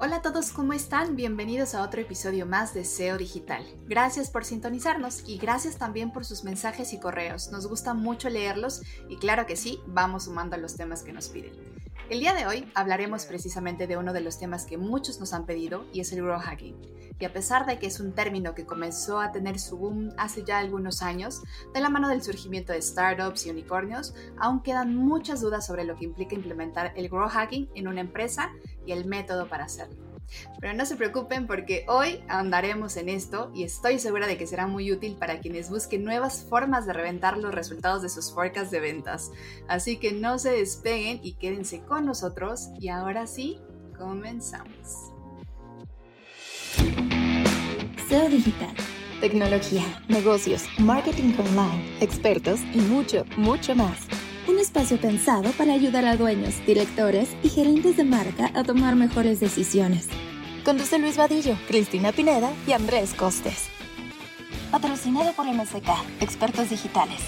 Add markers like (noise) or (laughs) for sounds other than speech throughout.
Hola a todos, ¿cómo están? Bienvenidos a otro episodio más de SEO Digital. Gracias por sintonizarnos y gracias también por sus mensajes y correos. Nos gusta mucho leerlos y claro que sí, vamos sumando a los temas que nos piden. El día de hoy hablaremos precisamente de uno de los temas que muchos nos han pedido y es el growth hacking. Y a pesar de que es un término que comenzó a tener su boom hace ya algunos años, de la mano del surgimiento de startups y unicornios, aún quedan muchas dudas sobre lo que implica implementar el growth hacking en una empresa y el método para hacerlo. Pero no se preocupen porque hoy andaremos en esto y estoy segura de que será muy útil para quienes busquen nuevas formas de reventar los resultados de sus forecasts de ventas. Así que no se despeguen y quédense con nosotros y ahora sí, comenzamos. SEO digital, tecnología, negocios, marketing online, expertos y mucho, mucho más. Un espacio pensado para ayudar a dueños, directores y gerentes de marca a tomar mejores decisiones. Conduce Luis Vadillo, Cristina Pineda y Andrés Costes. Patrocinado por MSK, expertos digitales.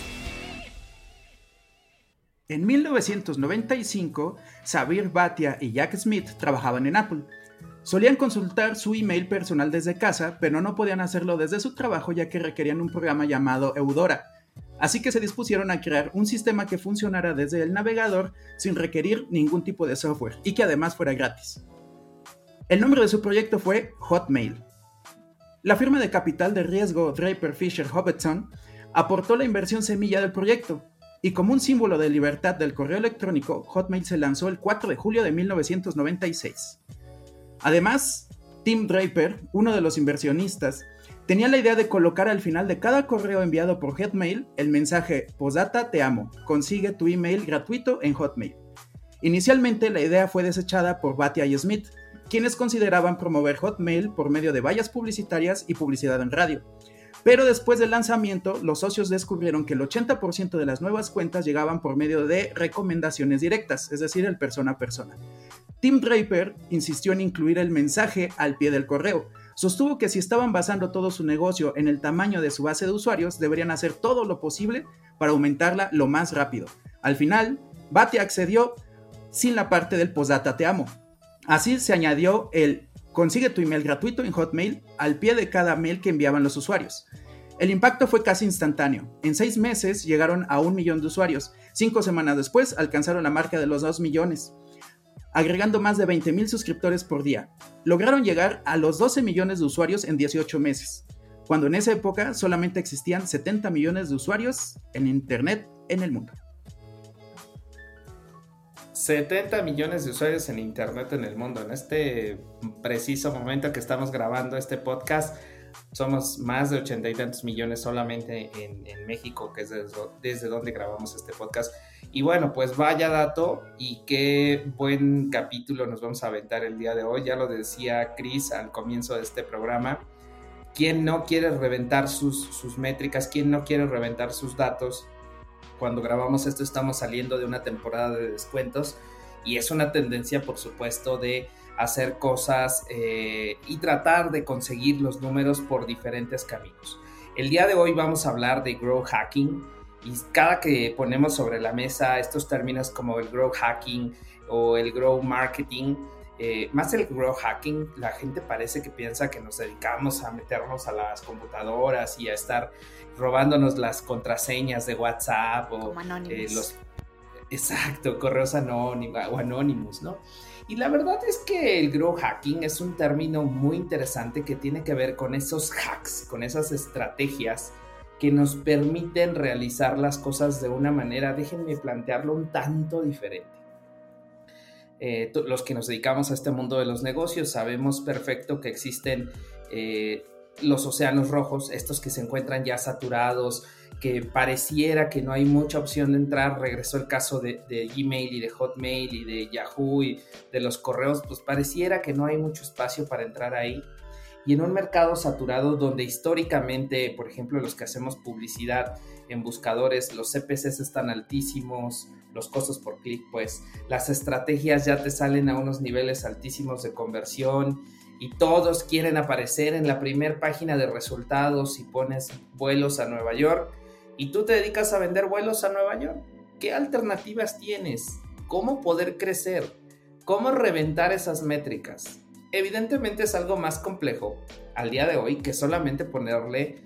En 1995, Sabir Bhatia y Jack Smith trabajaban en Apple. Solían consultar su email personal desde casa, pero no podían hacerlo desde su trabajo ya que requerían un programa llamado Eudora, Así que se dispusieron a crear un sistema que funcionara desde el navegador sin requerir ningún tipo de software y que además fuera gratis. El nombre de su proyecto fue Hotmail. La firma de capital de riesgo Draper Fisher Hobbiton aportó la inversión semilla del proyecto, y como un símbolo de libertad del correo electrónico, Hotmail se lanzó el 4 de julio de 1996. Además, Tim Draper, uno de los inversionistas, Tenía la idea de colocar al final de cada correo enviado por Hotmail el mensaje Posdata te amo, consigue tu email gratuito en Hotmail. Inicialmente la idea fue desechada por Batia y Smith, quienes consideraban promover Hotmail por medio de vallas publicitarias y publicidad en radio. Pero después del lanzamiento, los socios descubrieron que el 80% de las nuevas cuentas llegaban por medio de recomendaciones directas, es decir, el persona a persona. Tim Draper insistió en incluir el mensaje al pie del correo, Sostuvo que si estaban basando todo su negocio en el tamaño de su base de usuarios, deberían hacer todo lo posible para aumentarla lo más rápido. Al final, Bate accedió sin la parte del postdata te amo. Así se añadió el consigue tu email gratuito en Hotmail al pie de cada mail que enviaban los usuarios. El impacto fue casi instantáneo. En seis meses llegaron a un millón de usuarios. Cinco semanas después alcanzaron la marca de los dos millones agregando más de 20.000 suscriptores por día. Lograron llegar a los 12 millones de usuarios en 18 meses, cuando en esa época solamente existían 70 millones de usuarios en Internet en el mundo. 70 millones de usuarios en Internet en el mundo. En este preciso momento que estamos grabando este podcast, somos más de 80 y tantos millones solamente en, México, que es desde donde grabamos este podcast. Y bueno, pues vaya dato y qué buen capítulo nos vamos a aventar el día de hoy. Ya lo decía Chris al comienzo de este programa. ¿Quién no quiere reventar sus, sus métricas? ¿Quién no quiere reventar sus datos? Cuando grabamos esto estamos saliendo de una temporada de descuentos y es una tendencia, por supuesto, de hacer cosas eh, y tratar de conseguir los números por diferentes caminos. El día de hoy vamos a hablar de growth hacking y cada que ponemos sobre la mesa estos términos como el growth hacking o el growth marketing, eh, más el growth hacking, la gente parece que piensa que nos dedicamos a meternos a las computadoras y a estar robándonos las contraseñas de WhatsApp o eh, los exacto correos anónimos o anónimos, ¿no? Y la verdad es que el growth hacking es un término muy interesante que tiene que ver con esos hacks, con esas estrategias que nos permiten realizar las cosas de una manera, déjenme plantearlo un tanto diferente. Eh, los que nos dedicamos a este mundo de los negocios sabemos perfecto que existen eh, los océanos rojos, estos que se encuentran ya saturados, que pareciera que no hay mucha opción de entrar. Regresó el caso de, de, Gmail y de Hotmail y de Yahoo y de los correos, pues pareciera que no hay mucho espacio para entrar ahí y en un mercado saturado donde históricamente, por ejemplo, los que hacemos publicidad en buscadores, los CPCs están altísimos, los costos por clic, pues las estrategias ya te salen a unos niveles altísimos de conversión y todos quieren aparecer en la primera página de resultados si pones vuelos a Nueva York y tú te dedicas a vender vuelos a Nueva York. ¿Qué alternativas tienes? ¿Cómo poder crecer? ¿Cómo reventar esas métricas? evidentemente es algo más complejo al día de hoy que solamente ponerle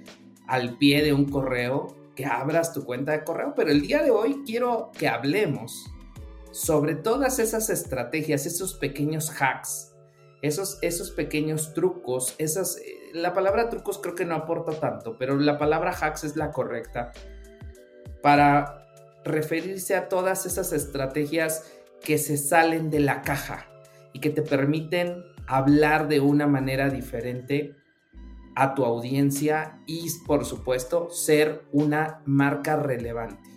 al pie de un correo que abras tu cuenta de correo, pero el día de hoy quiero que hablemos sobre todas esas estrategias, esos pequeños hacks, esos, esos pequeños trucos, esas, eh, la palabra trucos creo que no aporta tanto, pero la palabra hacks es la correcta para referirse a todas esas estrategias que se salen de la caja y que te permiten hablar de una manera diferente a tu audiencia y por supuesto ser una marca relevante,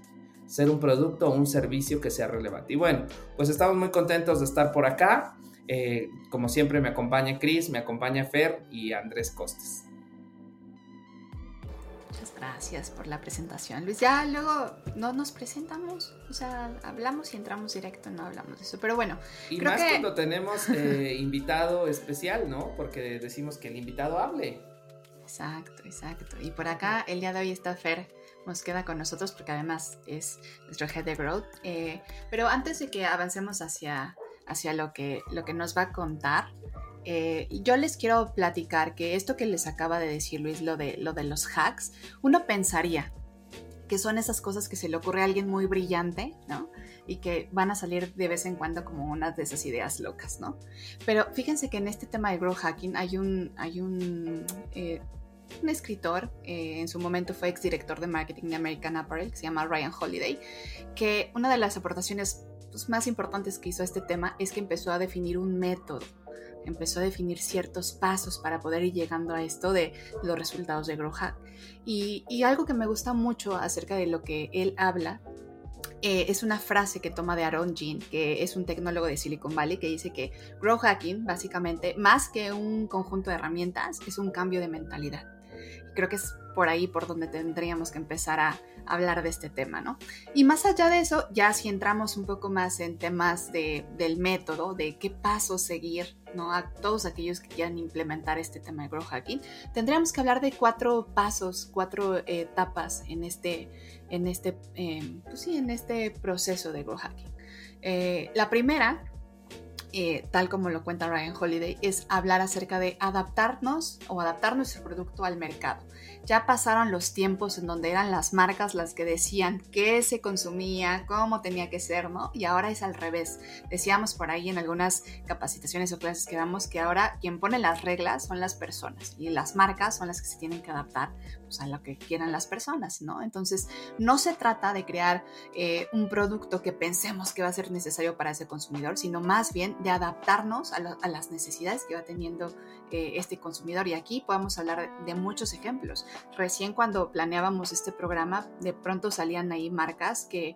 ser un producto o un servicio que sea relevante. Y bueno, pues estamos muy contentos de estar por acá. Eh, como siempre me acompaña Chris, me acompaña Fer y Andrés Costes. Muchas gracias por la presentación, Luis. Ya luego no nos presentamos, o sea, hablamos y entramos directo, no hablamos de eso. Pero bueno, y más cuando tenemos (laughs) eh, invitado especial, ¿no? Porque decimos que el invitado hable. Exacto, exacto. Y por acá el día de hoy está Fer nos queda con nosotros porque además es nuestro head de growth. Eh, pero antes de que avancemos hacia, hacia lo, que, lo que nos va a contar, eh, yo les quiero platicar que esto que les acaba de decir Luis, lo de, lo de los hacks, uno pensaría que son esas cosas que se le ocurre a alguien muy brillante, ¿no? Y que van a salir de vez en cuando como unas de esas ideas locas, ¿no? Pero fíjense que en este tema de growth hacking hay un, hay un eh, un escritor, eh, en su momento fue exdirector de marketing de American Apparel, que se llama Ryan Holiday, que una de las aportaciones pues, más importantes que hizo este tema es que empezó a definir un método, empezó a definir ciertos pasos para poder ir llegando a esto de los resultados de Grow Hack. Y, algo que me gusta mucho acerca de lo que él habla eh, es una frase que toma de Aaron Jean, que es un tecnólogo de Silicon Valley, que dice que Grow Hacking, básicamente, más que un conjunto de herramientas, es un cambio de mentalidad creo que es por ahí por donde tendríamos que empezar a hablar de este tema, ¿no? Y más allá de eso, ya si entramos un poco más en temas de, del método, de qué pasos seguir, ¿no? A todos aquellos que quieran implementar este tema de growth hacking, tendríamos que hablar de cuatro pasos, cuatro etapas en este, en este, em, pues sí, en este proceso de growth hacking. Eh, la primera eh, tal como lo cuenta Ryan Holiday, es hablar acerca de adaptarnos o adaptar nuestro producto al mercado. Ya pasaron los tiempos en donde eran las marcas las que decían qué se consumía, cómo tenía que ser, ¿no? Y ahora es al revés. Decíamos por ahí en algunas capacitaciones o clases que damos que ahora quien pone las reglas son las personas y las marcas son las que se tienen que adaptar pues, a lo que quieran las personas, ¿no? Entonces, no se trata de crear eh, un producto que pensemos que va a ser necesario para ese consumidor, sino más bien de adaptarnos a, las necesidades que va teniendo eh, este consumidor. Y aquí podemos hablar de muchos ejemplos. Recién cuando planeábamos este programa, de pronto salían ahí marcas que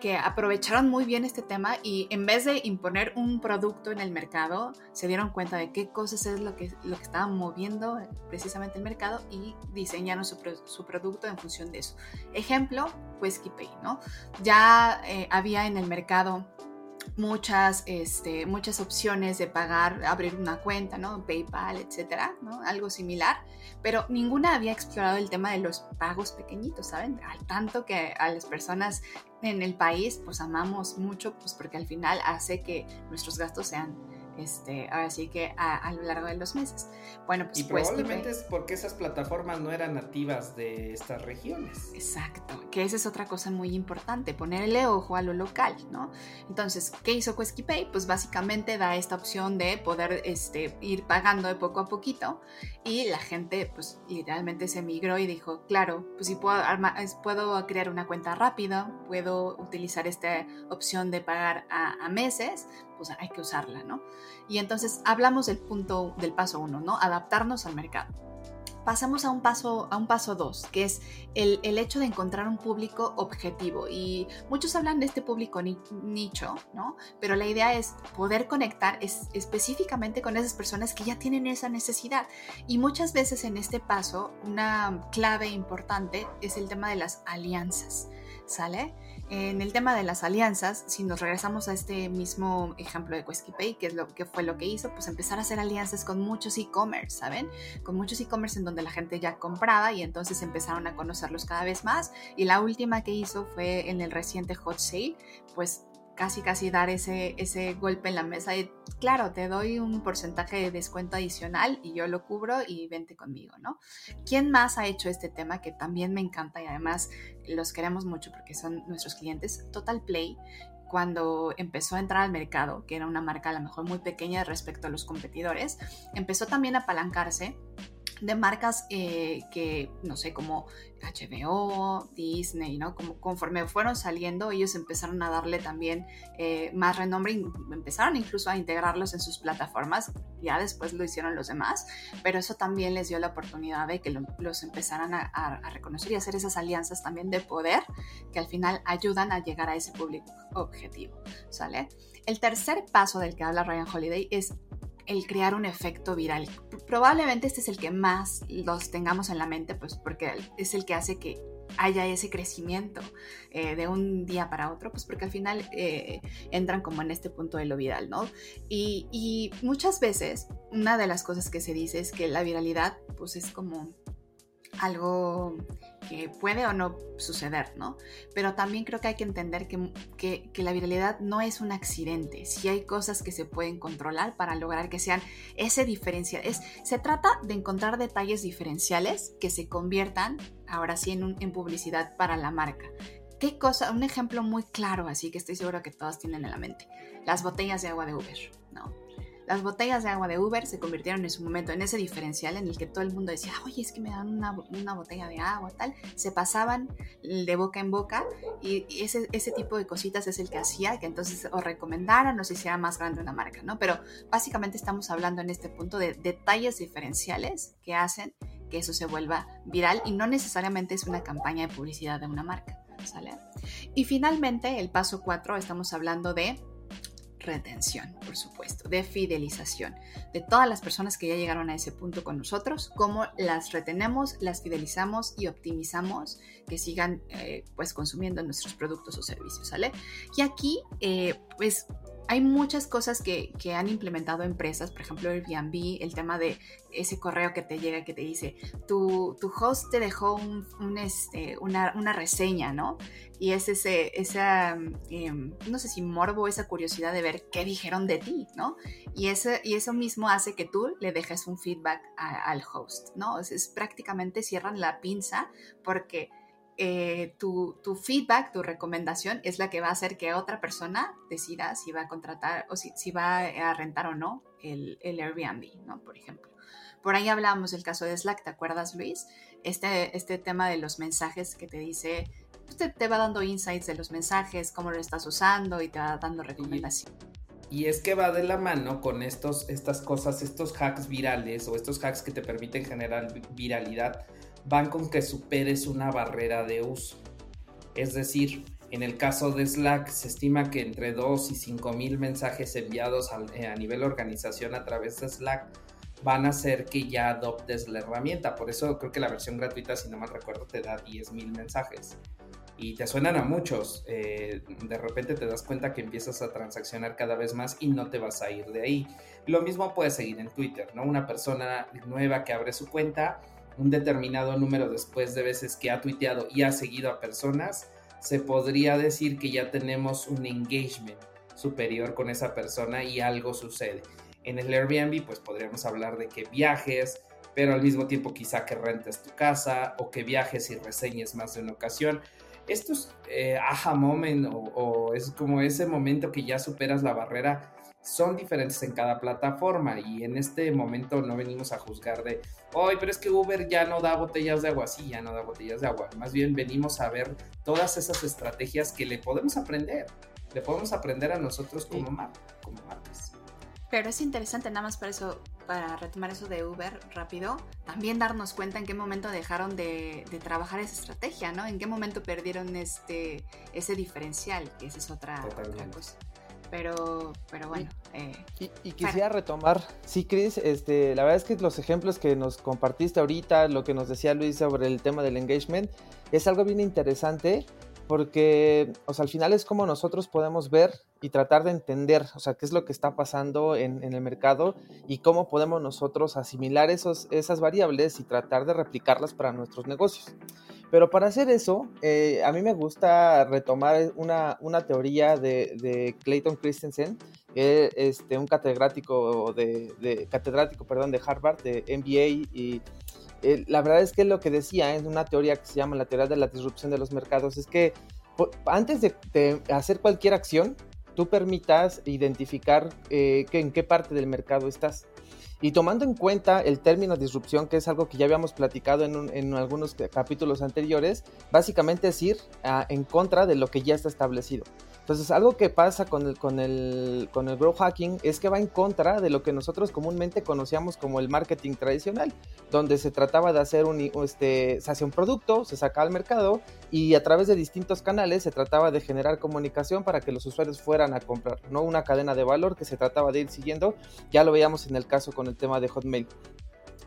que aprovecharon muy bien este tema y en vez de imponer un producto en el mercado, se dieron cuenta de qué cosas es lo que, lo que estaban moviendo precisamente el mercado y diseñaron su, producto en función de eso. Ejemplo, pues Pay, ¿no? Ya eh, había en el mercado muchas, este, muchas opciones de pagar, abrir una cuenta, ¿no? PayPal, etcétera, ¿no? Algo similar, pero ninguna había explorado el tema de los pagos pequeñilos, ¿saben? Al tanto que a las personas en el país, pues amamos mucho, pues porque al final hace que nuestros gastos sean este, ahora sí que a, lo largo de los meses. Bueno, pues, y probablemente es porque esas plataformas no eran nativas de estas regiones. Exacto, que esa es otra cosa muy importante, ponerle ojo a lo local, ¿no? Entonces, ¿qué hizo Pay? Pues básicamente da esta opción de poder este, ir pagando de poco a poquito y la gente pues literalmente se migró y dijo, claro, pues si puedo, puedo crear una cuenta rápida, puedo utilizar esta opción de pagar a, a meses, pues hay que usarla, ¿no? Y entonces hablamos del punto del paso uno, ¿no? Adaptarnos al mercado. Pasamos a un paso a un paso dos, que es el, el, hecho de encontrar un público objetivo. Y muchos hablan de este público nicho, ¿no? Pero la idea es poder conectar es, específicamente con esas personas que ya tienen esa necesidad. Y muchas veces en este paso, una clave importante es el tema de las alianzas, ¿sale? En el tema de las alianzas, si nos regresamos a este mismo ejemplo de Pay, que es lo que fue lo que hizo, pues empezar a hacer alianzas con muchos e-commerce, ¿saben? Con muchos e-commerce en donde la gente ya compraba y entonces empezaron a conocerlos cada vez más. Y la última que hizo fue en el reciente Hot Sale, pues casi casi dar ese, ese golpe en la mesa y claro, te doy un porcentaje de descuento adicional y yo lo cubro y vente conmigo, ¿no? ¿Quién más ha hecho este tema que también me encanta y además los queremos mucho porque son nuestros clientes? Total Play cuando empezó a entrar al mercado, que era una marca a lo mejor muy pequeña respecto a los competidores, empezó también a apalancarse de marcas eh, que, no sé, como HBO, Disney, ¿no? Como conforme fueron saliendo, ellos empezaron a darle también eh, más renombre empezaron incluso a integrarlos en sus plataformas. Ya después lo hicieron los demás, pero eso también les dio la oportunidad de que los empezaran a, reconocer y hacer esas alianzas también de poder que al final ayudan a llegar a ese público objetivo, ¿sale? El tercer paso del que habla Ryan Holiday es el crear un efecto viral. Probablemente este es el que más los tengamos en la mente, pues porque es el que hace que haya ese crecimiento eh, de un día para otro, pues porque al final eh, entran como en este punto de lo viral, ¿no? Y, y, muchas veces una de las cosas que se dice es que la viralidad pues es como algo que puede o no suceder, ¿no? Pero también creo que hay que entender que, la viralidad no es un accidente, si hay cosas que se pueden controlar para lograr que sean ese diferencial. Es, se trata de encontrar detalles diferenciales que se conviertan, ahora sí, en, en publicidad para la marca. ¿Qué cosa? Un ejemplo muy claro, así que estoy seguro que todos tienen en la mente. Las botellas de agua de Uber, ¿no? Las botellas de agua de Uber se convirtieron en su momento en ese diferencial en el que todo el mundo decía, oye, es que me dan una, una botella de agua, tal. Se pasaban de boca en boca y, ese, ese, tipo de cositas es el que hacía que entonces o recomendaran o se hiciera más grande una marca, ¿no? Pero básicamente estamos hablando en este punto de detalles diferenciales que hacen que eso se vuelva viral y no necesariamente es una campaña de publicidad de una marca. ¿Sale? Y finalmente, el paso 4, estamos hablando de retención, por supuesto, de fidelización, de todas las personas que ya llegaron a ese punto con nosotros, cómo las retenemos, las fidelizamos y optimizamos que sigan eh, pues consumiendo nuestros productos o servicios, ¿sale? Y aquí eh, pues hay muchas cosas que, han implementado empresas, por ejemplo Airbnb, el tema de ese correo que te llega que te dice, tu, tu host te dejó un, este, una, reseña, ¿no? Y es ese, esa, em, no sé si morbo, esa curiosidad de ver qué dijeron de ti, ¿no? Y, ese, y eso mismo hace que tú le dejes un feedback al host, ¿no? Es, es prácticamente cierran la pinza porque eh, tu, feedback, tu recomendación es la que va a hacer que otra persona decida si va a contratar o si, si va a rentar o no el, el, Airbnb, ¿no? Por ejemplo. Por ahí hablábamos del caso de Slack, ¿te acuerdas, Luis? Este, este tema de los mensajes que te dice, pues, te, va dando insights de los mensajes, cómo lo estás usando y te va dando recomendaciones. Y es que va de la mano con estos, estas cosas, estos hacks virales o estos hacks que te permiten generar viralidad van con que superes una barrera de uso. Es decir, en el caso de Slack se estima que entre 2 y 5 mil mensajes enviados eh, a, nivel organización a través de Slack van a hacer que ya adoptes la herramienta. Por eso creo que la versión gratuita, si no mal recuerdo, te da 10 mil mensajes. Y te suenan a muchos. Eh, de repente te das cuenta que empiezas a transaccionar cada vez más y no te vas a ir de ahí. Lo mismo puede seguir en Twitter, ¿no? Una persona nueva que abre su cuenta un determinado número después de veces que ha tuiteado y ha seguido a personas, se podría decir que ya tenemos un engagement superior con esa persona y algo sucede. En el Airbnb pues podríamos hablar de que viajes, pero al mismo tiempo quizá que rentes tu casa o que viajes y reseñes más de una ocasión. Esto es eh, moment o es como ese momento que ya superas la barrera son diferentes en cada plataforma y en este momento no venimos a juzgar de, hoy pero es que Uber ya no da botellas de agua, sí, ya no da botellas de agua, más bien venimos a ver todas esas estrategias que le podemos aprender, le podemos aprender a nosotros como, como marcas. Pero es interesante, nada más para eso, para retomar eso de Uber rápido, también darnos cuenta en qué momento dejaron de, trabajar esa estrategia, ¿no? En qué momento perdieron este, ese diferencial, que esa es otra, otra cosa pero, pero bueno. Eh, y, quisiera retomar, sí, Chris, este, la verdad es que los ejemplos que nos compartiste ahorita, lo que nos decía Luis sobre el tema del engagement, es algo bien interesante porque, o sea, al final es como nosotros podemos ver y tratar de entender, o sea, qué es lo que está pasando en, el mercado y cómo podemos nosotros asimilar esos, esas variables y tratar de replicarlas para nuestros negocios. Pero para hacer eso, eh, a mí me gusta retomar una, una teoría de, Clayton Christensen, este, un catedrático de, catedrático, perdón, de Harvard, de MBA, y eh, la verdad es que lo que decía en una teoría que se llama la teoría de la disrupción de los mercados es que antes de, hacer cualquier acción, tú permitas identificar eh, en qué parte del mercado estás. Y tomando en cuenta el término disrupción, que es algo que ya habíamos platicado en, algunos capítulos anteriores, básicamente es ir en contra de lo que ya está establecido. Entonces, algo que pasa con el, con, el, con el growth hacking es que va en contra de lo que nosotros comúnmente conocíamos como el marketing tradicional, donde se trataba de hacer un, este, se hacía un producto, se sacaba al mercado y a través de distintos canales se trataba de generar comunicación para que los usuarios fueran a comprar, no una cadena de valor que se trataba de ir siguiendo, ya lo veíamos en el caso con el tema de Hotmail.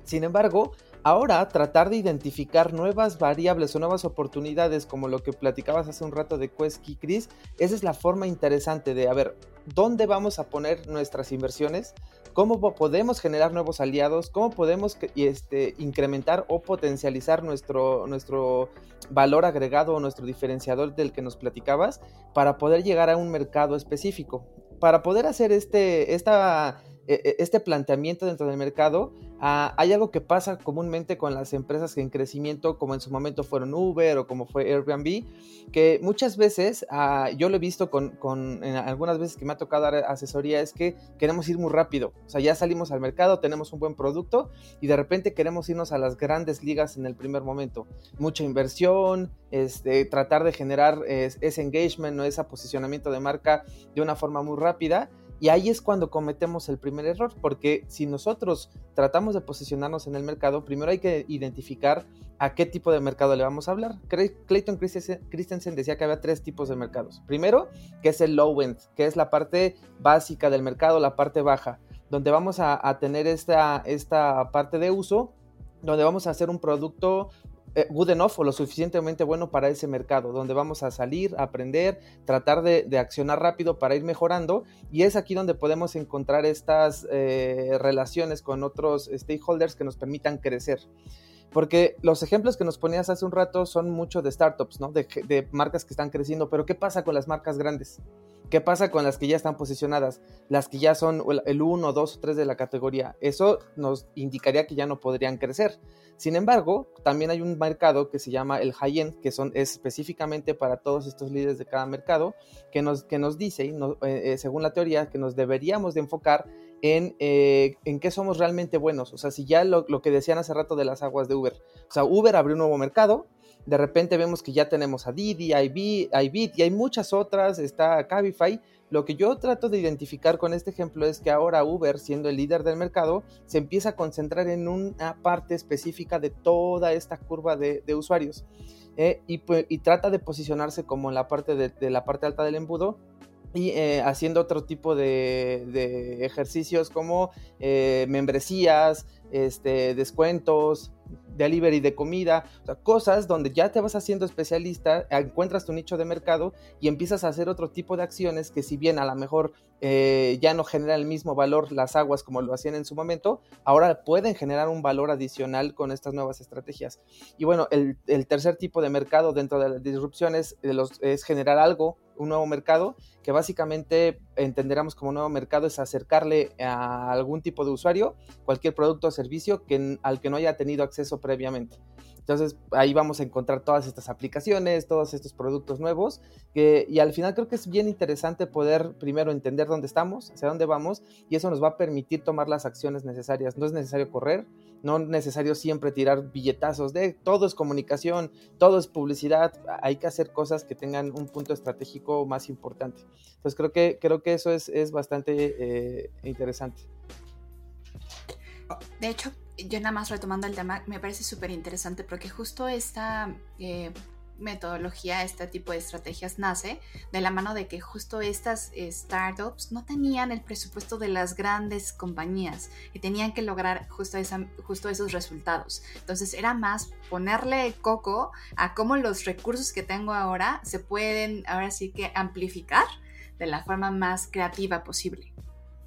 Sin embargo, Ahora, tratar de identificar nuevas variables o nuevas oportunidades, como lo que platicabas hace un rato de Quesky Chris, esa es la forma interesante de, ver, ¿dónde vamos a poner nuestras inversiones? ¿Cómo podemos generar nuevos aliados? ¿Cómo podemos este, incrementar o potencializar nuestro, nuestro valor agregado o nuestro diferenciador del que nos platicabas para poder llegar a un mercado específico? Para poder hacer este, esta este planteamiento dentro del mercado, ah, hay algo que pasa comúnmente con las empresas en crecimiento, como en su momento fueron Uber o como fue Airbnb, que muchas veces, ah, yo lo he visto con, algunas veces que me ha tocado dar asesoría, es que queremos ir muy rápido, o sea, ya salimos al mercado, tenemos un buen producto y de repente queremos irnos a las grandes ligas en el primer momento. Mucha inversión, este, tratar de generar ese engagement o ese posicionamiento de marca de una forma muy rápida y ahí es cuando cometemos el primer error, porque si nosotros tratamos de posicionarnos en el mercado, primero hay que identificar a qué tipo de mercado le vamos a hablar. Clayton Christensen decía que había tres tipos de mercados. Primero, que es el low end, que es la parte básica del mercado, la parte baja, donde vamos a, tener esta, esta parte de uso donde vamos a hacer un producto good enough o lo suficientemente bueno para ese mercado, donde vamos a salir, aprender, tratar de, accionar rápido para ir mejorando. Y es aquí donde podemos encontrar estas eh, relaciones con otros stakeholders que nos permitan crecer. Porque los ejemplos que nos ponías hace un rato son mucho de startups. De, marcas que están creciendo, pero ¿qué pasa con las marcas grandes? ¿Qué pasa con las que ya están posicionadas? Las que ya son el 1, 2 o 3 de la categoría. Eso nos indicaría que ya no podrían crecer. Sin embargo, también hay un mercado que se llama el high-end, que son, es específicamente para todos estos líderes de cada mercado, que nos, que nos dice, eh, eh, según la teoría, que nos deberíamos de enfocar en, eh, en qué somos realmente buenos. O sea, si ya lo, lo, que decían hace rato de las aguas de Uber. O sea, Uber abrió un nuevo mercado, de repente vemos que ya tenemos a Didi, iBit y hay muchas otras, está Cabify, lo que yo trato de identificar con este ejemplo es que ahora Uber, siendo el líder del mercado, se empieza a concentrar en una parte específica de toda esta curva de, usuarios eh, y, trata de posicionarse como en la parte de, la parte alta del embudo y eh, haciendo otro tipo de, ejercicios como eh, membresías, este, descuentos, delivery de comida, o sea, cosas donde ya te vas haciendo especialista, encuentras tu nicho de mercado y empiezas a hacer otro tipo de acciones que si bien a lo mejor eh, ya no generan el mismo valor las aguas como lo hacían en su momento, ahora pueden generar un valor adicional con estas nuevas estrategias. Y bueno, el, tercer tipo de mercado dentro de las disrupciones es generar algo un nuevo mercado, que básicamente entenderemos como nuevo mercado es acercarle a algún tipo de usuario cualquier producto o servicio que, al que no haya tenido acceso previamente. Entonces ahí vamos a encontrar todas estas aplicaciones, todos estos productos nuevos, y al final creo que es bien interesante poder primero entender dónde estamos, hacia dónde vamos, y eso nos va a permitir tomar las acciones necesarias. No es necesario correr, no es necesario siempre tirar billetazos de todo es comunicación, todo es publicidad, hay que hacer cosas que tengan un punto estratégico más importante. Entonces creo que, creo que eso es, bastante eh, interesante. De hecho, yo nada más retomando el tema, me parece súper interesante porque justo esta eh, metodología, este tipo de estrategias nace de la mano de que justo estas eh, startups no tenían el presupuesto de las grandes compañías y tenían que lograr justo, justo esos resultados. Entonces era más ponerle coco a cómo los recursos que tengo ahora se pueden ahora sí que amplificar de la forma más creativa posible.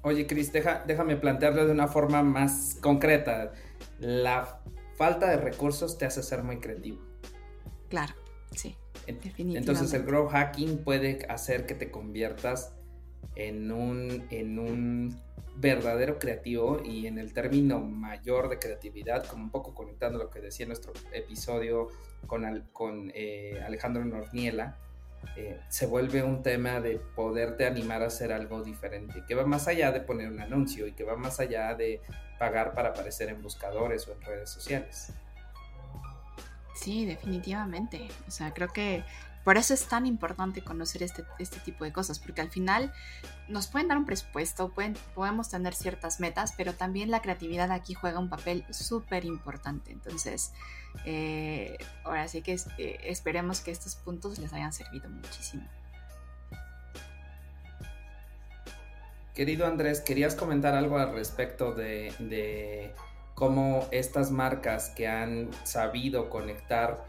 Oye, Cris, déjame plantearlo de una forma más concreta. La falta de recursos te hace ser muy creativo. Claro, sí. Definitivamente. Entonces el grow hacking puede hacer que te conviertas en un, en un verdadero creativo y en el término mayor de creatividad, como un poco conectando lo que decía en nuestro episodio con, con eh, Alejandro Norniela, eh, se vuelve un tema de poderte animar a hacer algo diferente, que va más allá de poner un anuncio y que va más allá de pagar para aparecer en buscadores o en redes sociales. Sí, definitivamente. O sea, creo que por eso es tan importante conocer este, este tipo de cosas, porque al final nos pueden dar un presupuesto, pueden, podemos tener ciertas metas, pero también la creatividad aquí juega un papel súper importante. Entonces, eh, ahora sí que eh, esperemos que estos puntos les hayan servido muchísimo. Querido Andrés, ¿querías comentar algo al respecto de, de cómo estas marcas que han sabido conectar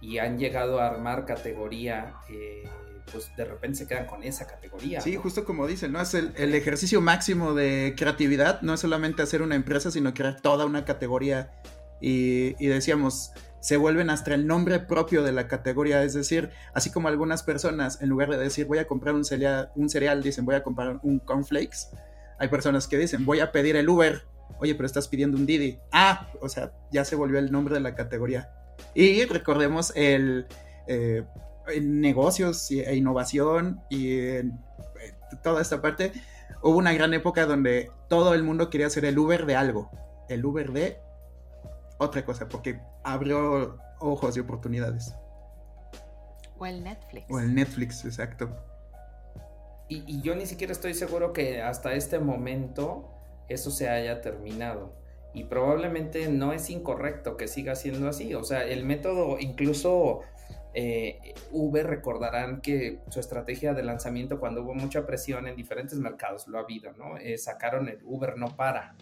y han llegado a armar categoría, eh, pues de repente se quedan con esa categoría. Sí, justo como dicen, ¿no? Es el, ejercicio máximo de creatividad, no es solamente hacer una empresa, sino crear toda una categoría. Y, decíamos, se vuelven hasta el nombre propio de la categoría, es decir, así como algunas personas, en lugar de decir voy a comprar un cereal, un cereal dicen voy a comprar un cornflakes, hay personas que dicen voy a pedir el Uber, oye, pero estás pidiendo un Didi. Ah, o sea, ya se volvió el nombre de la categoría. Y recordemos el, eh, negocios e innovación y en, eh, toda esta parte, hubo una gran época donde todo el mundo quería ser el Uber de algo, el Uber de otra cosa, porque abrió ojos y oportunidades. O el Netflix. O el Netflix, exacto. Y, y, yo ni siquiera estoy seguro que hasta este momento eso se haya terminado y probablemente no es incorrecto que siga siendo así. O sea, el método, incluso eh, Uber recordarán que su estrategia de lanzamiento cuando hubo mucha presión en diferentes mercados, lo ha habido, ¿no? Eh, sacaron el Uber no para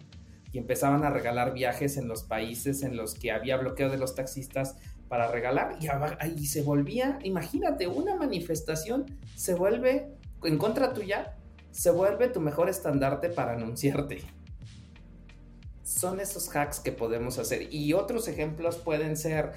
y empezaban a regalar viajes en los países en los que había bloqueo de los taxistas para regalar y ahí se volvía, imagínate, una manifestación se vuelve en contra tuya, se vuelve tu mejor estandarte para anunciarte son esos hacks que podemos hacer. Y otros ejemplos pueden ser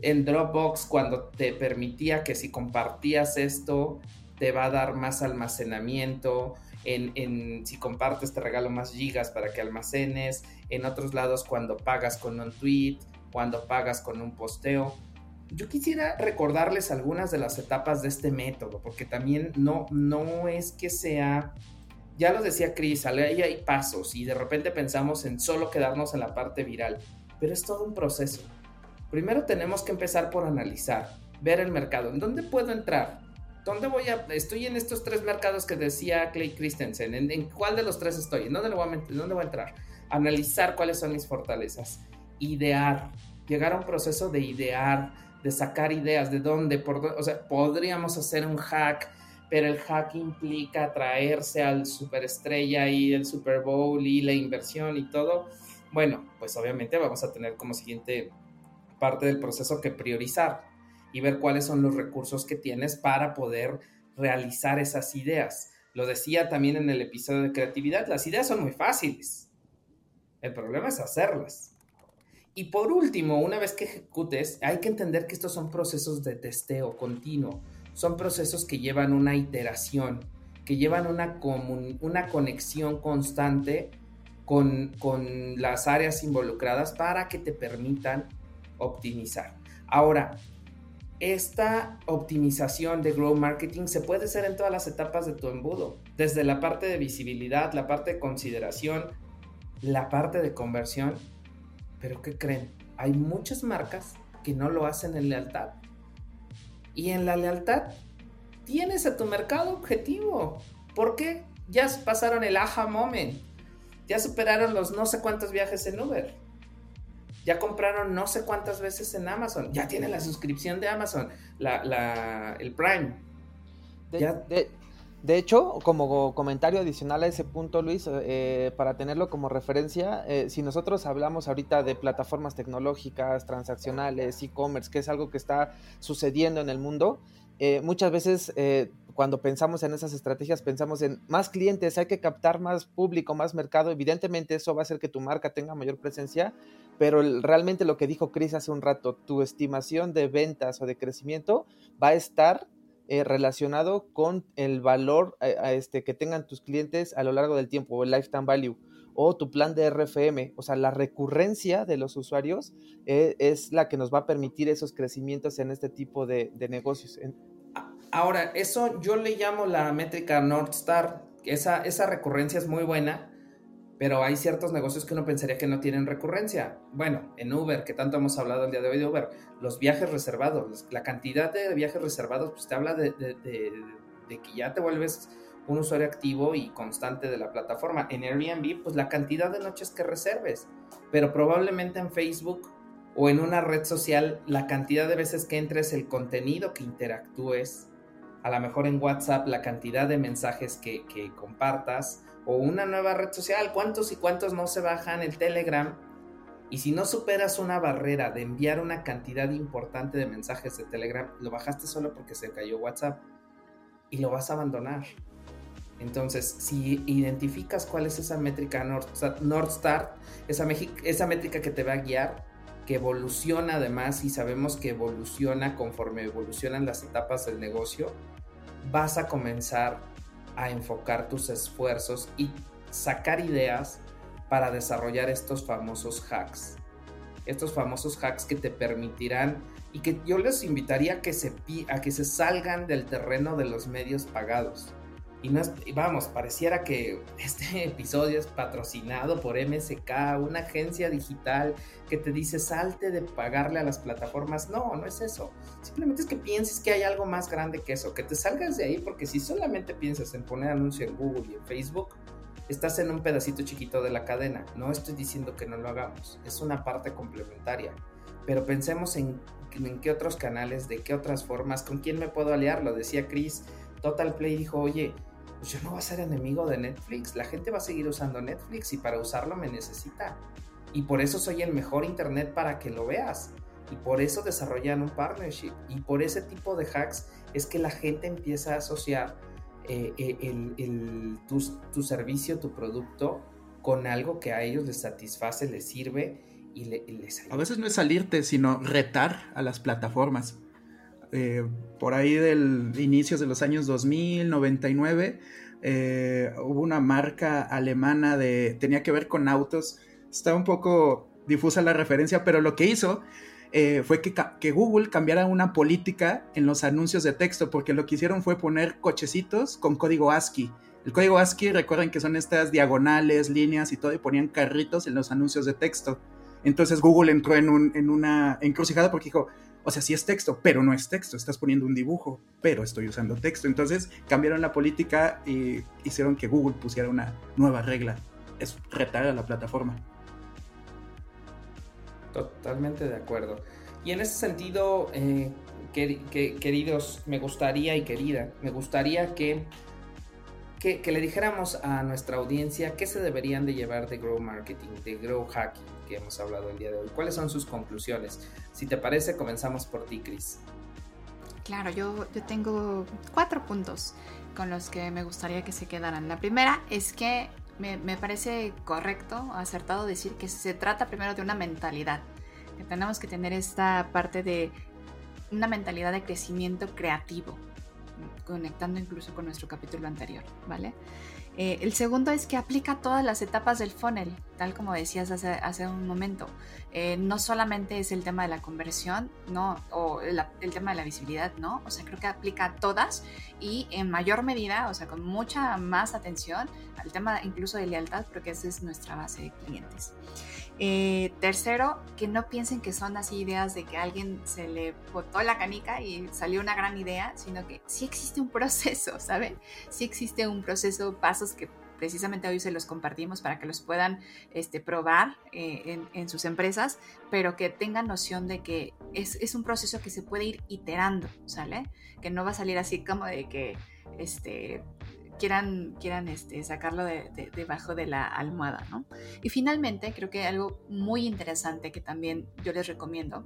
en Dropbox cuando te permitía que si compartías esto te va a dar más almacenamiento. En, si compartes te regalo más gigas para que almacenes. En otros lados cuando pagas con un tweet, cuando pagas con un posteo. Yo quisiera recordarles algunas de las etapas de este método, porque también no, no es que sea ya lo decía Chris, ahí hay pasos y de repente pensamos en solo quedarnos en la parte viral, pero es todo un proceso. Primero tenemos que empezar por analizar, ver el mercado, ¿en dónde puedo entrar? ¿Dónde voy a...? Estoy en estos tres mercados que decía Clay Christensen, ¿en, cuál de los tres estoy? ¿En dónde, voy a, dónde voy a entrar? Analizar cuáles son mis fortalezas, idear, llegar a un proceso de idear, de sacar ideas, de dónde, por dónde, o sea, podríamos hacer un hack pero el hack implica traerse al superestrella y el Super Bowl y la inversión y todo, bueno, pues obviamente vamos a tener como siguiente parte del proceso que priorizar y ver cuáles son los recursos que tienes para poder realizar esas ideas. Lo decía también en el episodio de creatividad, las ideas son muy fáciles. El problema es hacerlas. Y por último, una vez que ejecutes, hay que entender que estos son procesos de testeo continuo son procesos que llevan una iteración, que llevan una, una conexión constante con, con las áreas involucradas para que te permitan optimizar. Ahora, esta optimización de Grow Marketing se puede hacer en todas las etapas de tu embudo, desde la parte de visibilidad, la parte de consideración, la parte de conversión. Pero ¿qué creen? Hay muchas marcas que no lo hacen en lealtad. Y en la lealtad tienes a tu mercado objetivo. ¿Por qué? Ya pasaron el aha moment. Ya superaron los no sé cuántos viajes en Uber. Ya compraron no sé cuántas veces en Amazon. Ya tienen la suscripción de Amazon, la, el Prime. De, de, hecho, como comentario adicional a ese punto, Luis, eh, para tenerlo como referencia, eh, si nosotros hablamos ahorita de plataformas tecnológicas, transaccionales, e-commerce, que es algo que está sucediendo en el mundo, eh, muchas veces cuando pensamos en esas estrategias, pensamos en más clientes, hay que captar más público, más mercado. Evidentemente eso va a hacer que tu marca tenga mayor presencia, pero realmente lo que dijo Chris hace un rato, tu estimación de ventas o de crecimiento va a estar eh, relacionado con el valor eh, este, que tengan tus clientes a lo largo del tiempo, o el lifetime value, o tu plan de RFM. O sea, la recurrencia de los usuarios eh, es la que nos va a permitir esos crecimientos en este tipo de, de negocios. Ahora, eso yo le llamo la métrica North Star. Esa, esa recurrencia es muy buena, pero hay ciertos negocios que uno pensaría que no tienen recurrencia. Bueno, en Uber, que tanto hemos hablado el día de hoy de Uber, los viajes reservados, la cantidad de viajes reservados, pues te habla de, de, que ya te vuelves un usuario activo y constante de la plataforma. En Airbnb, pues la cantidad de noches que reserves, pero probablemente en Facebook o en una red social, la cantidad de veces que entres, el contenido que interactúes, a lo mejor en WhatsApp la cantidad de mensajes que, compartas o una nueva red social, cuántos y cuántos no se bajan el Telegram. Y si no superas una barrera de enviar una cantidad importante de mensajes de Telegram, lo bajaste solo porque se cayó WhatsApp y lo vas a abandonar. Entonces, si identificas cuál es esa métrica North, Star, esa, esa métrica que te va a guiar, que evoluciona además y sabemos que evoluciona conforme evolucionan las etapas del negocio, vas a comenzar a enfocar tus esfuerzos y sacar ideas para desarrollar estos famosos hacks. Estos famosos hacks que te permitirán y que yo les invitaría a que se, a que se salgan del terreno de los medios pagados y no vamos, pareciera que este (laughs) episodio es patrocinado por MSK, una agencia digital que te dice salte de pagarle a las plataformas. No, no es eso. Simplemente es que pienses que hay algo más grande que eso, que te salgas de ahí, porque si solamente piensas en poner anuncio en Google y en Facebook, estás en un pedacito chiquito de la cadena. No estoy diciendo que no lo hagamos, es una parte complementaria. Pero pensemos en, en qué otros canales, de qué otras formas, con quién me puedo aliar. Lo decía Chris, Total Play dijo, oye, pues yo no voy a ser enemigo de Netflix. La gente va a seguir usando Netflix y para usarlo me necesita. Y por eso soy el mejor internet para que lo veas. Y por eso desarrollan un partnership. Y por ese tipo de hacks es que la gente empieza a asociar eh, eh, el, tu, servicio, tu producto con algo que a ellos les satisface, les sirve y, les ayuda. A veces no es salirte, sino retar a las plataformas. Eh, por ahí del inicios de los años 2000, 99, eh, hubo una marca alemana de, tenía que ver con autos, está un poco difusa la referencia, pero lo que hizo eh, fue que, Google cambiara una política en los anuncios de texto, porque lo que hicieron fue poner cochecitos con código ASCII. El código ASCII, recuerden que son estas diagonales, líneas y todo, y ponían carritos en los anuncios de texto. Entonces Google entró en, en una encrucijada porque dijo, o sea, sí es texto, pero no es texto. Estás poniendo un dibujo, pero estoy usando texto. Entonces cambiaron la política y hicieron que Google pusiera una nueva regla. Es retar a la plataforma. Totalmente de acuerdo. Y en ese sentido, eh, queridos, me gustaría y querida, me gustaría que, que, que, le dijéramos a nuestra audiencia qué se deberían de llevar de Grow Marketing, de Grow Hacking que hemos hablado el día de hoy. ¿Cuáles son sus conclusiones? Si te parece, comenzamos por ti, Cris. Claro, yo, yo tengo cuatro puntos con los que me gustaría que se quedaran. La primera es que me, me, parece correcto, acertado decir que se trata primero de una mentalidad, que tenemos que tener esta parte de una mentalidad de crecimiento creativo, conectando incluso con nuestro capítulo anterior, ¿vale? Eh, el segundo es que aplica todas las etapas del funnel, tal como decías hace, hace un momento. Eh, no solamente es el tema de la conversión, ¿no? O el, tema de la visibilidad, ¿no? O sea, creo que aplica a todas y en mayor medida, o sea, con mucha más atención al tema incluso de lealtad, porque esa es nuestra base de clientes. Eh, tercero, que no piensen que son así ideas de que alguien se le botó la canica y salió una gran idea, sino que sí existe un proceso, ¿saben? Sí existe un proceso, pasos que precisamente hoy se los compartimos para que los puedan este, probar eh, en, sus empresas, pero que tengan noción de que es, es, un proceso que se puede ir iterando, ¿sale? Que no va a salir así como de que este, quieran, quieran este, sacarlo de, debajo de la almohada, ¿no? Y finalmente, creo que algo muy interesante que también yo les recomiendo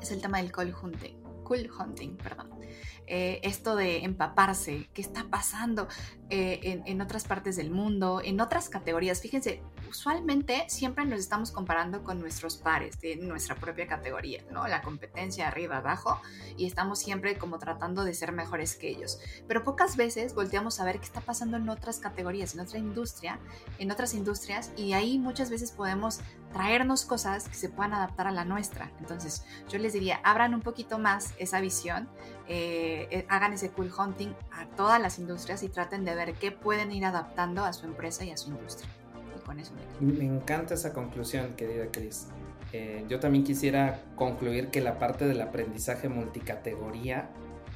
es el tema del call hunting. Cool hunting, perdón. eh, esto de empaparse, qué está pasando eh, en, otras partes del mundo, en otras categorías. Fíjense, usualmente siempre nos estamos comparando con nuestros pares de nuestra propia categoría, ¿no? La competencia arriba, abajo, y estamos siempre como tratando de ser mejores que ellos. Pero pocas veces volteamos a ver qué está pasando en otras categorías, en otra industria, en otras industrias, y ahí muchas veces podemos traernos cosas que se puedan adaptar a la nuestra. Entonces, yo les diría, abran un poquito más esa visión, eh, eh, hagan ese cool hunting a todas las industrias y traten de ver qué pueden ir adaptando a su empresa y a su industria. Y con eso me, me encanta esa conclusión, querida Cris. Eh, yo también quisiera concluir que la parte del aprendizaje multicategoría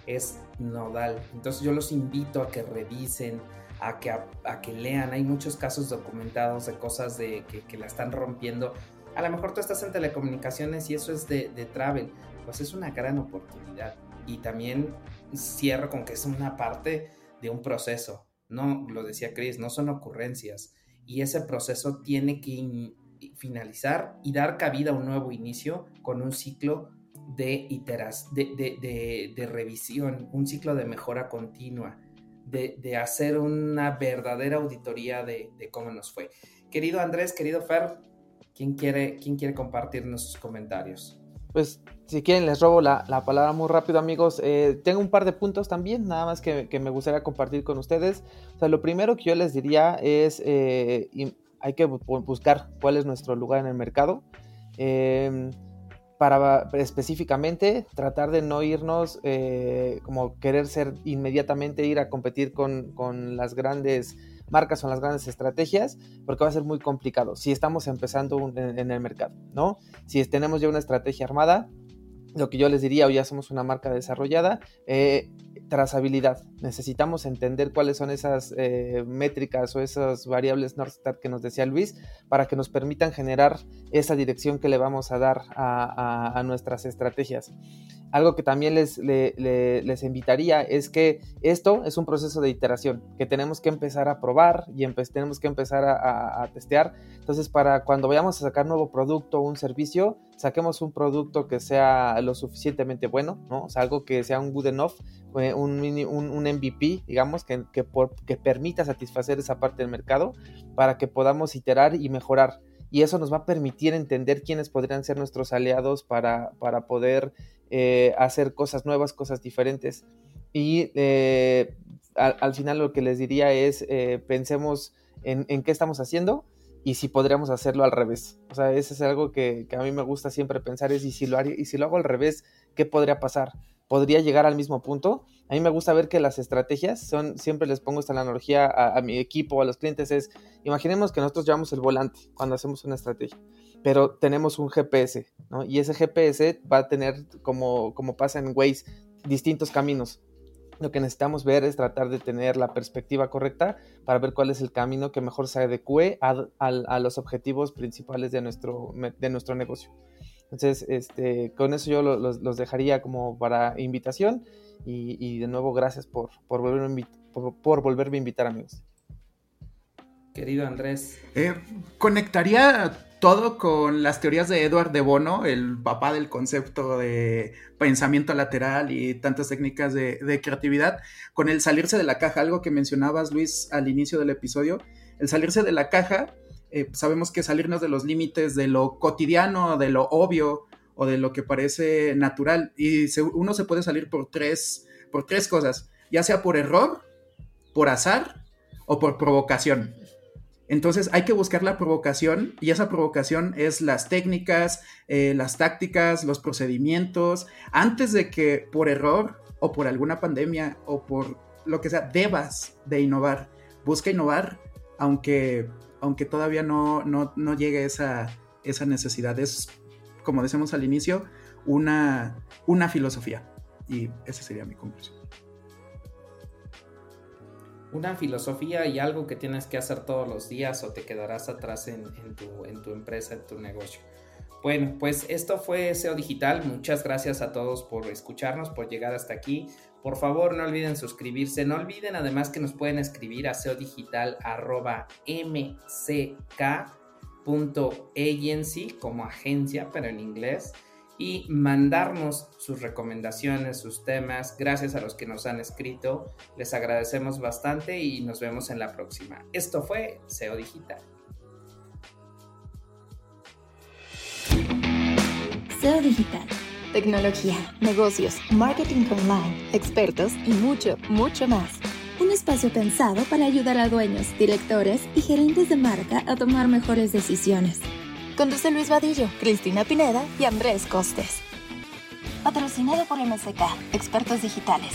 es nodal. Entonces yo los invito a que revisen, a que, a, que lean. Hay muchos casos documentados de cosas de, que, la están rompiendo. A lo mejor tú estás en telecomunicaciones y eso es de, de travel. Pues es una gran oportunidad. Y también cierro con que es una parte de un proceso. No, lo decía Chris, no son ocurrencias. Y ese proceso tiene que finalizar y dar cabida a un nuevo inicio con un ciclo de iteras, de, de, de revisión, un ciclo de mejora continua de, hacer una verdadera auditoría de, cómo nos fue. Querido Andrés, querido Fer, ¿quién quiere, quién quiere compartirnos sus comentarios? Pues si quieren les robo la, palabra muy rápido amigos. Eh, tengo un par de puntos también, nada más que, me gustaría compartir con ustedes. O sea, lo primero que yo les diría es, eh, hay que buscar cuál es nuestro lugar en el mercado. Eh, para específicamente tratar de no irnos eh, como querer ser inmediatamente ir a competir con, las grandes marcas o las grandes estrategias, porque va a ser muy complicado si estamos empezando en, el mercado, ¿no? Si tenemos ya una estrategia armada, lo que yo les diría, o ya somos una marca desarrollada, eh, trazabilidad. Necesitamos entender cuáles son esas eh, métricas o esas variables North Star que nos decía Luis para que nos permitan generar esa dirección que le vamos a dar a nuestras estrategias. Algo que también les, les invitaría es que esto es un proceso de iteración, que tenemos que empezar a probar y tenemos que empezar a, testear. Entonces, para cuando vayamos a sacar nuevo producto o un servicio, saquemos un producto que sea lo suficientemente bueno, ¿no? O sea, algo que sea un good enough, eh, un, un, un MVP, digamos, que, que, que permita satisfacer esa parte del mercado para que podamos iterar y mejorar y eso nos va a permitir entender quiénes podrían ser nuestros aliados para, para poder eh, hacer cosas nuevas, cosas diferentes. Y eh, al, final lo que les diría es, eh, pensemos en, qué estamos haciendo y si podríamos hacerlo al revés. O sea, eso es algo que, a mí me gusta siempre pensar, es, y si, lo haría, y si lo hago al revés, ¿qué podría pasar? ¿Podría llegar al mismo punto? A mí me gusta ver que las estrategias son, siempre les pongo esta analogía a, a mi equipo, a los clientes, es, imaginemos que nosotros llevamos el volante cuando hacemos una estrategia pero tenemos un GPS, ¿no? Y ese GPS va a tener, como, como pasa en Waze, distintos caminos. Lo que necesitamos ver es tratar de tener la perspectiva correcta para ver cuál es el camino que mejor se adecue a, los objetivos principales de nuestro, de nuestro negocio. Entonces, este, con eso yo los, dejaría como para invitación y, de nuevo gracias por, por, volverme, por volverme a invitar amigos. Querido Andrés. Eh, conectaría todo con las teorías de Edward de Bono, el papá del concepto de pensamiento lateral y tantas técnicas de, creatividad, con el salirse de la caja, algo que mencionabas Luis al inicio del episodio, el salirse de la caja, eh, sabemos que salirnos de los límites de lo cotidiano, de lo obvio o de lo que parece natural, y uno se puede salir por tres, por tres cosas, ya sea por error, por azar o por provocación. Entonces hay que buscar la provocación y esa provocación es las técnicas, eh, las tácticas, los procedimientos, antes de que por error o por alguna pandemia o por lo que sea debas de innovar. Busca innovar aunque, aunque todavía no, no, no llegue esa, esa necesidad. Es, como decimos al inicio, una, una filosofía. Y esa sería mi conclusión una filosofía y algo que tienes que hacer todos los días o te quedarás atrás en, tu, empresa, en tu negocio. Bueno, pues esto fue SEO Digital. Muchas gracias a todos por escucharnos, por llegar hasta aquí. Por favor, no olviden suscribirse. No olviden además que nos pueden escribir a seodigital.mck.agency como agencia, pero en inglés y mandarnos sus recomendaciones, sus temas. Gracias a los que nos han escrito. Les agradecemos bastante y nos vemos en la próxima. Esto fue SEO Digital. SEO Digital. Tecnología, negocios, marketing online, expertos y mucho, mucho más. Un espacio pensado para ayudar a dueños, directores y gerentes de marca a tomar mejores decisiones. Conduce Luis Vadillo, Cristina Pineda y Andrés Costes. Patrocinado por MSK, Expertos Digitales.